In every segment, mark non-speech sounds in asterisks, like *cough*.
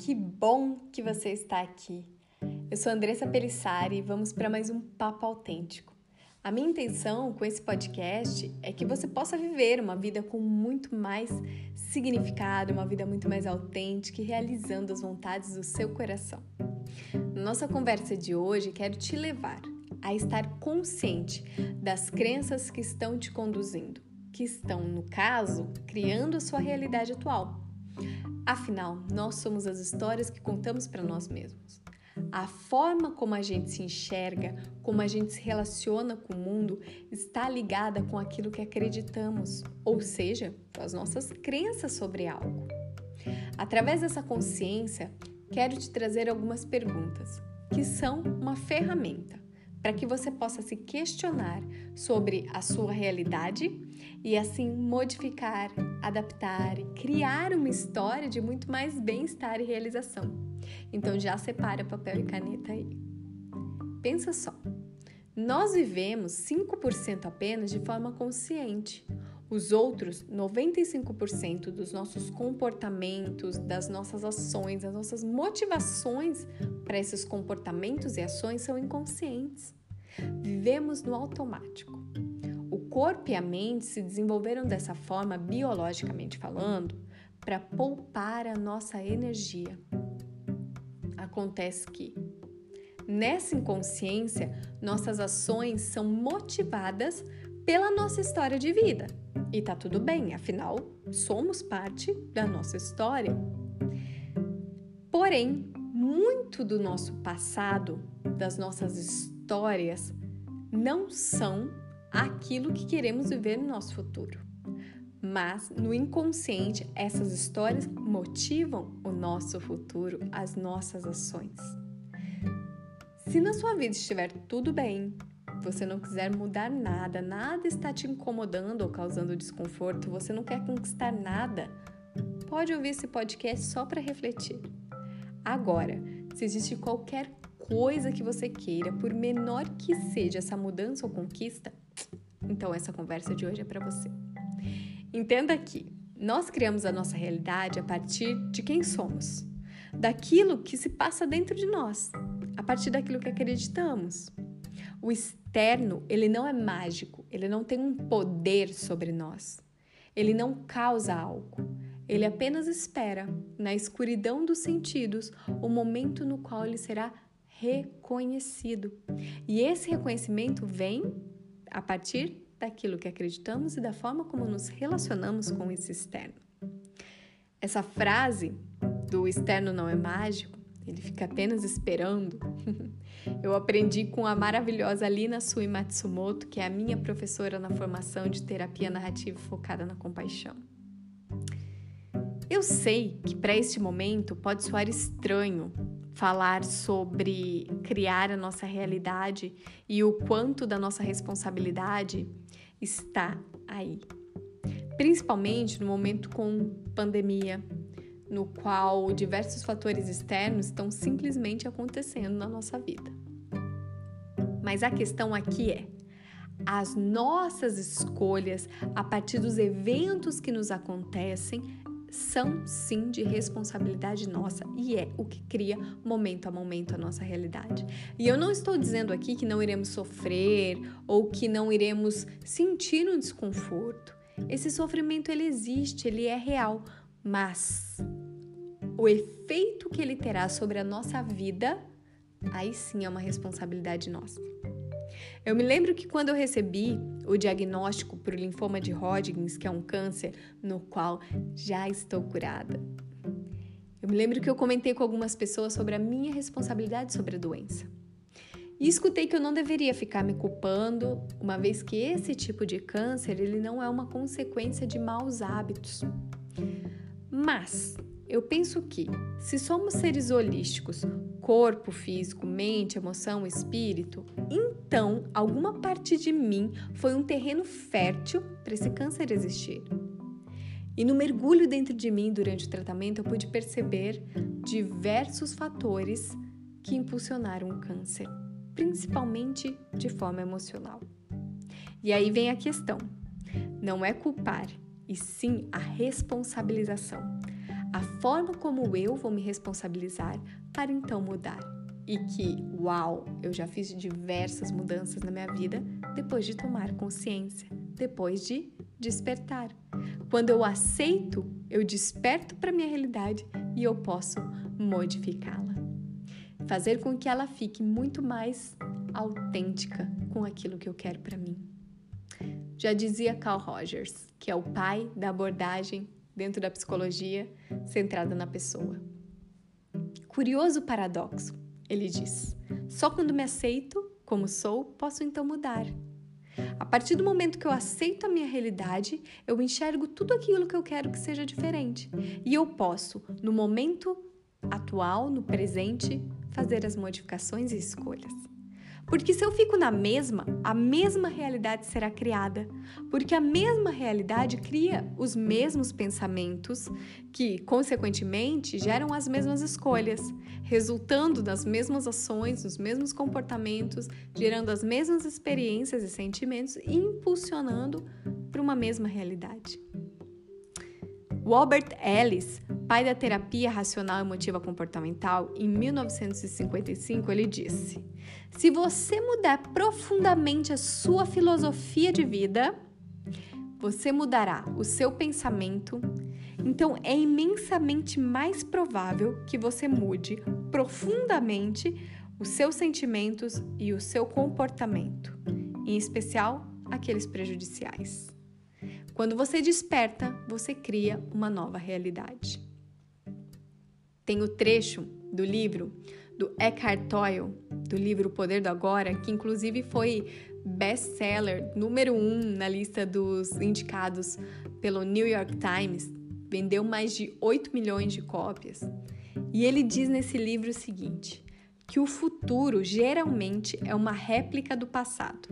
que bom que você está aqui. Eu sou Andressa Pelissari e vamos para mais um papo autêntico. A minha intenção com esse podcast é que você possa viver uma vida com muito mais significado, uma vida muito mais autêntica e realizando as vontades do seu coração. Na nossa conversa de hoje, quero te levar a estar consciente das crenças que estão te conduzindo, que estão, no caso, criando a sua realidade atual. Afinal, nós somos as histórias que contamos para nós mesmos. A forma como a gente se enxerga, como a gente se relaciona com o mundo, está ligada com aquilo que acreditamos, ou seja, com as nossas crenças sobre algo. Através dessa consciência, quero te trazer algumas perguntas que são uma ferramenta para que você possa se questionar sobre a sua realidade e assim modificar, adaptar e criar uma história de muito mais bem-estar e realização. Então já separa papel e caneta aí. Pensa só. Nós vivemos 5% apenas de forma consciente. Os outros 95% dos nossos comportamentos, das nossas ações, das nossas motivações para esses comportamentos e ações são inconscientes. Vivemos no automático. O corpo e a mente se desenvolveram dessa forma, biologicamente falando, para poupar a nossa energia. Acontece que, nessa inconsciência, nossas ações são motivadas pela nossa história de vida. E tá tudo bem, afinal, somos parte da nossa história. Porém, muito do nosso passado, das nossas histórias, não são aquilo que queremos viver no nosso futuro. Mas no inconsciente, essas histórias motivam o nosso futuro, as nossas ações. Se na sua vida estiver tudo bem, você não quiser mudar nada, nada está te incomodando ou causando desconforto, você não quer conquistar nada, pode ouvir esse podcast só para refletir. Agora, se existe qualquer coisa que você queira, por menor que seja essa mudança ou conquista, então essa conversa de hoje é para você. Entenda que nós criamos a nossa realidade a partir de quem somos, daquilo que se passa dentro de nós, a partir daquilo que acreditamos. O externo, ele não é mágico, ele não tem um poder sobre nós. Ele não causa algo. Ele apenas espera, na escuridão dos sentidos, o momento no qual ele será reconhecido. E esse reconhecimento vem a partir daquilo que acreditamos e da forma como nos relacionamos com esse externo. Essa frase do externo não é mágico, ele fica apenas esperando. *laughs* Eu aprendi com a maravilhosa Lina Sui Matsumoto, que é a minha professora na formação de terapia narrativa focada na compaixão. Eu sei que para este momento pode soar estranho falar sobre criar a nossa realidade e o quanto da nossa responsabilidade está aí. Principalmente no momento com pandemia, no qual diversos fatores externos estão simplesmente acontecendo na nossa vida. Mas a questão aqui é: as nossas escolhas a partir dos eventos que nos acontecem são sim de responsabilidade nossa e é o que cria momento a momento a nossa realidade. E eu não estou dizendo aqui que não iremos sofrer ou que não iremos sentir um desconforto. Esse sofrimento ele existe, ele é real, mas o efeito que ele terá sobre a nossa vida, aí sim é uma responsabilidade nossa. Eu me lembro que quando eu recebi o diagnóstico para o linfoma de Hodgkin, que é um câncer no qual já estou curada, eu me lembro que eu comentei com algumas pessoas sobre a minha responsabilidade sobre a doença. E escutei que eu não deveria ficar me culpando, uma vez que esse tipo de câncer ele não é uma consequência de maus hábitos. Mas eu penso que, se somos seres holísticos, corpo físico, mente, emoção, espírito, então alguma parte de mim foi um terreno fértil para esse câncer existir. E no mergulho dentro de mim durante o tratamento, eu pude perceber diversos fatores que impulsionaram o câncer, principalmente de forma emocional. E aí vem a questão: não é culpar, e sim a responsabilização a forma como eu vou me responsabilizar para então mudar. E que, uau, eu já fiz diversas mudanças na minha vida depois de tomar consciência, depois de despertar. Quando eu aceito, eu desperto para minha realidade e eu posso modificá-la. Fazer com que ela fique muito mais autêntica com aquilo que eu quero para mim. Já dizia Carl Rogers, que é o pai da abordagem dentro da psicologia centrada na pessoa. Curioso paradoxo, ele diz: só quando me aceito como sou, posso então mudar. A partir do momento que eu aceito a minha realidade, eu enxergo tudo aquilo que eu quero que seja diferente. E eu posso, no momento atual, no presente, fazer as modificações e escolhas. Porque se eu fico na mesma, a mesma realidade será criada. Porque a mesma realidade cria os mesmos pensamentos que, consequentemente, geram as mesmas escolhas, resultando das mesmas ações, dos mesmos comportamentos, gerando as mesmas experiências e sentimentos e impulsionando para uma mesma realidade. O Albert Ellis, pai da terapia racional emotiva comportamental, em 1955, ele disse: Se você mudar profundamente a sua filosofia de vida, você mudará o seu pensamento. Então é imensamente mais provável que você mude profundamente os seus sentimentos e o seu comportamento, em especial aqueles prejudiciais. Quando você desperta, você cria uma nova realidade. Tem o trecho do livro do Eckhart Tolle, do livro O Poder do Agora, que inclusive foi best-seller número um na lista dos indicados pelo New York Times, vendeu mais de 8 milhões de cópias. E ele diz nesse livro o seguinte: que o futuro geralmente é uma réplica do passado.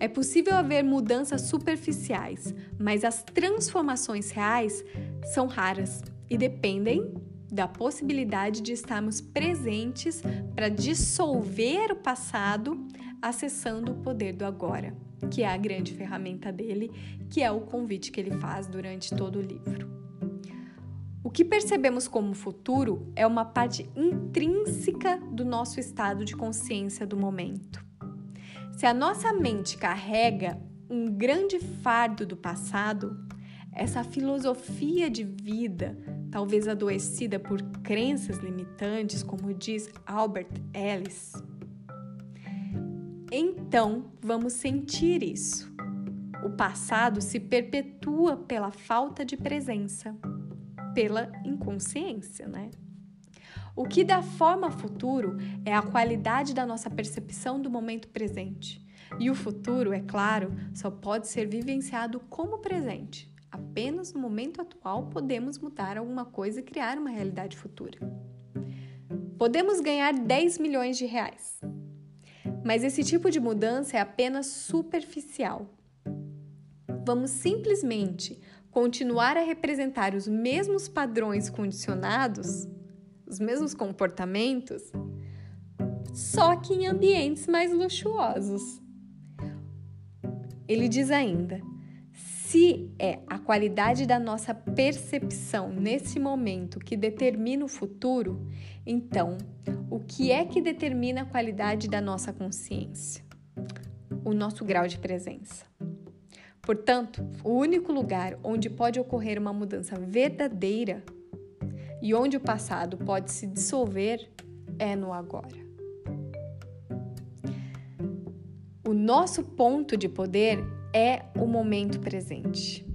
É possível haver mudanças superficiais, mas as transformações reais são raras e dependem da possibilidade de estarmos presentes para dissolver o passado, acessando o poder do agora, que é a grande ferramenta dele, que é o convite que ele faz durante todo o livro. O que percebemos como futuro é uma parte intrínseca do nosso estado de consciência do momento. Se a nossa mente carrega um grande fardo do passado, essa filosofia de vida, talvez adoecida por crenças limitantes, como diz Albert Ellis, então vamos sentir isso. O passado se perpetua pela falta de presença, pela inconsciência, né? O que dá forma ao futuro é a qualidade da nossa percepção do momento presente. E o futuro, é claro, só pode ser vivenciado como presente. Apenas no momento atual podemos mudar alguma coisa e criar uma realidade futura. Podemos ganhar 10 milhões de reais, mas esse tipo de mudança é apenas superficial. Vamos simplesmente continuar a representar os mesmos padrões condicionados os mesmos comportamentos, só que em ambientes mais luxuosos. Ele diz ainda: se é a qualidade da nossa percepção nesse momento que determina o futuro, então o que é que determina a qualidade da nossa consciência? O nosso grau de presença. Portanto, o único lugar onde pode ocorrer uma mudança verdadeira e onde o passado pode se dissolver é no agora. O nosso ponto de poder é o momento presente.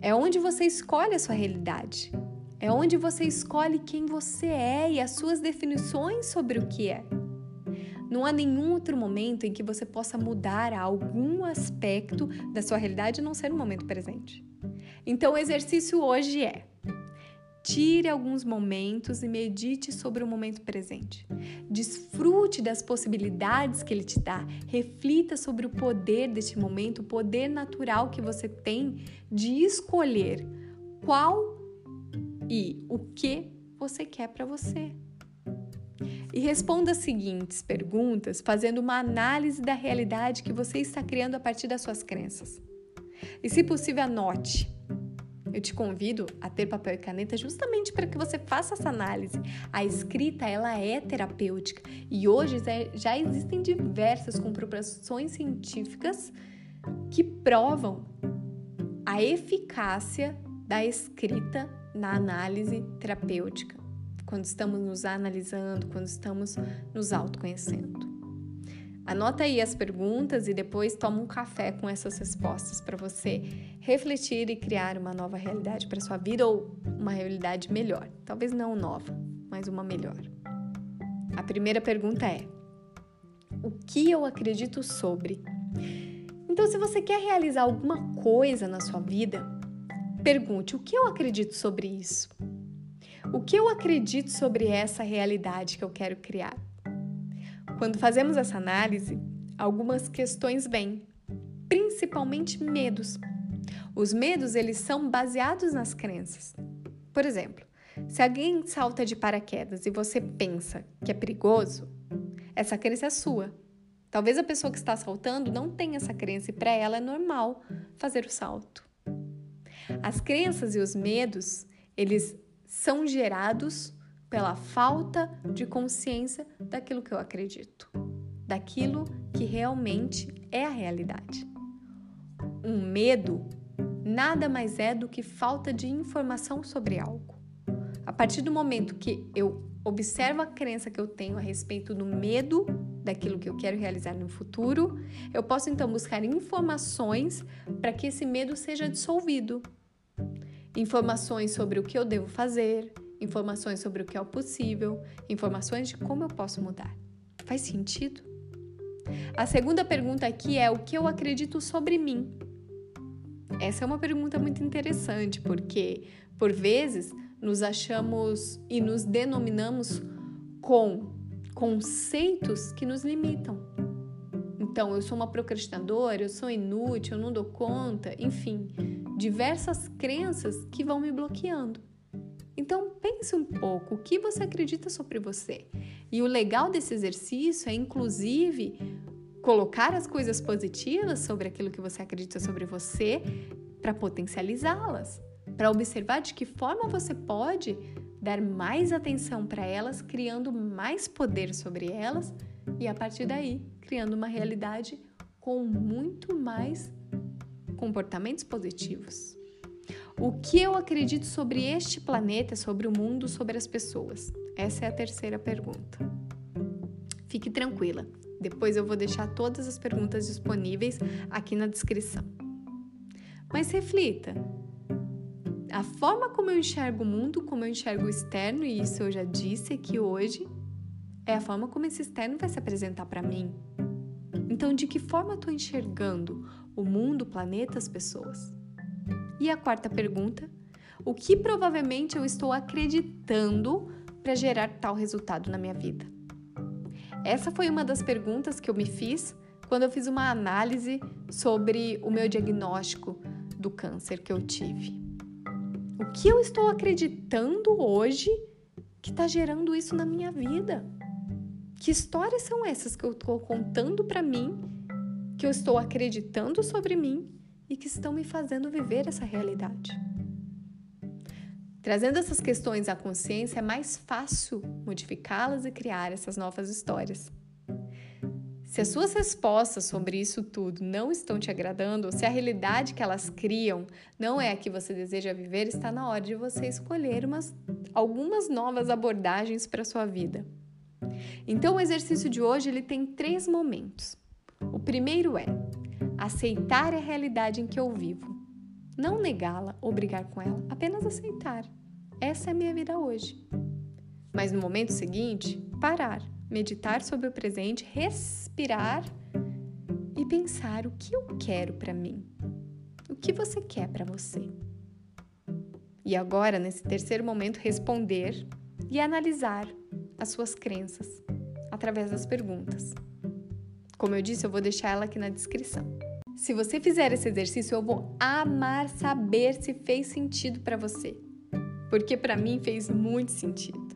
É onde você escolhe a sua realidade. É onde você escolhe quem você é e as suas definições sobre o que é. Não há nenhum outro momento em que você possa mudar algum aspecto da sua realidade a não ser no momento presente. Então, o exercício hoje é Tire alguns momentos e medite sobre o momento presente. Desfrute das possibilidades que ele te dá. Reflita sobre o poder deste momento, o poder natural que você tem de escolher qual e o que você quer para você. E responda as seguintes perguntas fazendo uma análise da realidade que você está criando a partir das suas crenças. E, se possível, anote Eu te convido a ter papel e caneta justamente para que você faça essa análise. A escrita, ela é terapêutica e hoje já existem diversas comprovações científicas que provam a eficácia da escrita na análise terapêutica, quando estamos nos analisando, quando estamos nos autoconhecendo. Anota aí as perguntas e depois toma um café com essas respostas para você refletir e criar uma nova realidade para sua vida ou uma realidade melhor. Talvez não nova, mas uma melhor. A primeira pergunta é: O que eu acredito sobre? Então, se você quer realizar alguma coisa na sua vida, pergunte: O que eu acredito sobre isso? O que eu acredito sobre essa realidade que eu quero criar? Quando fazemos essa análise, algumas questões vêm, principalmente medos. Os medos, eles são baseados nas crenças. Por exemplo, se alguém salta de paraquedas e você pensa que é perigoso, essa crença é sua. Talvez a pessoa que está saltando não tenha essa crença e para ela é normal fazer o salto. As crenças e os medos, eles são gerados pela falta de consciência daquilo que eu acredito, daquilo que realmente é a realidade. Um medo nada mais é do que falta de informação sobre algo. A partir do momento que eu observo a crença que eu tenho a respeito do medo daquilo que eu quero realizar no futuro, eu posso então buscar informações para que esse medo seja dissolvido. Informações sobre o que eu devo fazer, informações sobre o que é o possível, informações de como eu posso mudar. Faz sentido? A segunda pergunta aqui é o que eu acredito sobre mim. Essa é uma pergunta muito interessante, porque por vezes nos achamos e nos denominamos com conceitos que nos limitam. Então, eu sou uma procrastinadora, eu sou inútil, eu não dou conta, enfim, diversas crenças que vão me bloqueando. Pense um pouco o que você acredita sobre você. E o legal desse exercício é, inclusive, colocar as coisas positivas sobre aquilo que você acredita sobre você para potencializá-las, para observar de que forma você pode dar mais atenção para elas, criando mais poder sobre elas e a partir daí criando uma realidade com muito mais comportamentos positivos. O que eu acredito sobre este planeta, sobre o mundo, sobre as pessoas? Essa é a terceira pergunta. Fique tranquila, depois eu vou deixar todas as perguntas disponíveis aqui na descrição. Mas reflita: a forma como eu enxergo o mundo, como eu enxergo o externo, e isso eu já disse aqui hoje, é a forma como esse externo vai se apresentar para mim. Então, de que forma eu estou enxergando o mundo, o planeta, as pessoas? E a quarta pergunta: o que provavelmente eu estou acreditando para gerar tal resultado na minha vida? Essa foi uma das perguntas que eu me fiz quando eu fiz uma análise sobre o meu diagnóstico do câncer que eu tive. O que eu estou acreditando hoje que está gerando isso na minha vida? Que histórias são essas que eu estou contando para mim, que eu estou acreditando sobre mim e que estão me fazendo viver essa realidade. Trazendo essas questões à consciência, é mais fácil modificá-las e criar essas novas histórias. Se as suas respostas sobre isso tudo não estão te agradando, se a realidade que elas criam não é a que você deseja viver, está na hora de você escolher umas, algumas novas abordagens para a sua vida. Então, o exercício de hoje ele tem três momentos. O primeiro é aceitar a realidade em que eu vivo. Não negá-la ou brigar com ela, apenas aceitar. Essa é a minha vida hoje. Mas no momento seguinte, parar, meditar sobre o presente, respirar e pensar o que eu quero para mim. O que você quer para você? E agora, nesse terceiro momento, responder e analisar as suas crenças através das perguntas. Como eu disse, eu vou deixar ela aqui na descrição. Se você fizer esse exercício, eu vou amar saber se fez sentido para você, porque para mim fez muito sentido.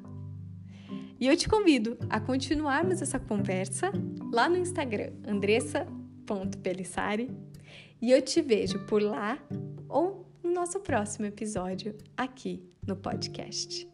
E eu te convido a continuarmos essa conversa lá no Instagram, andressa.pelissari, e eu te vejo por lá ou no no nosso próximo episódio aqui no podcast.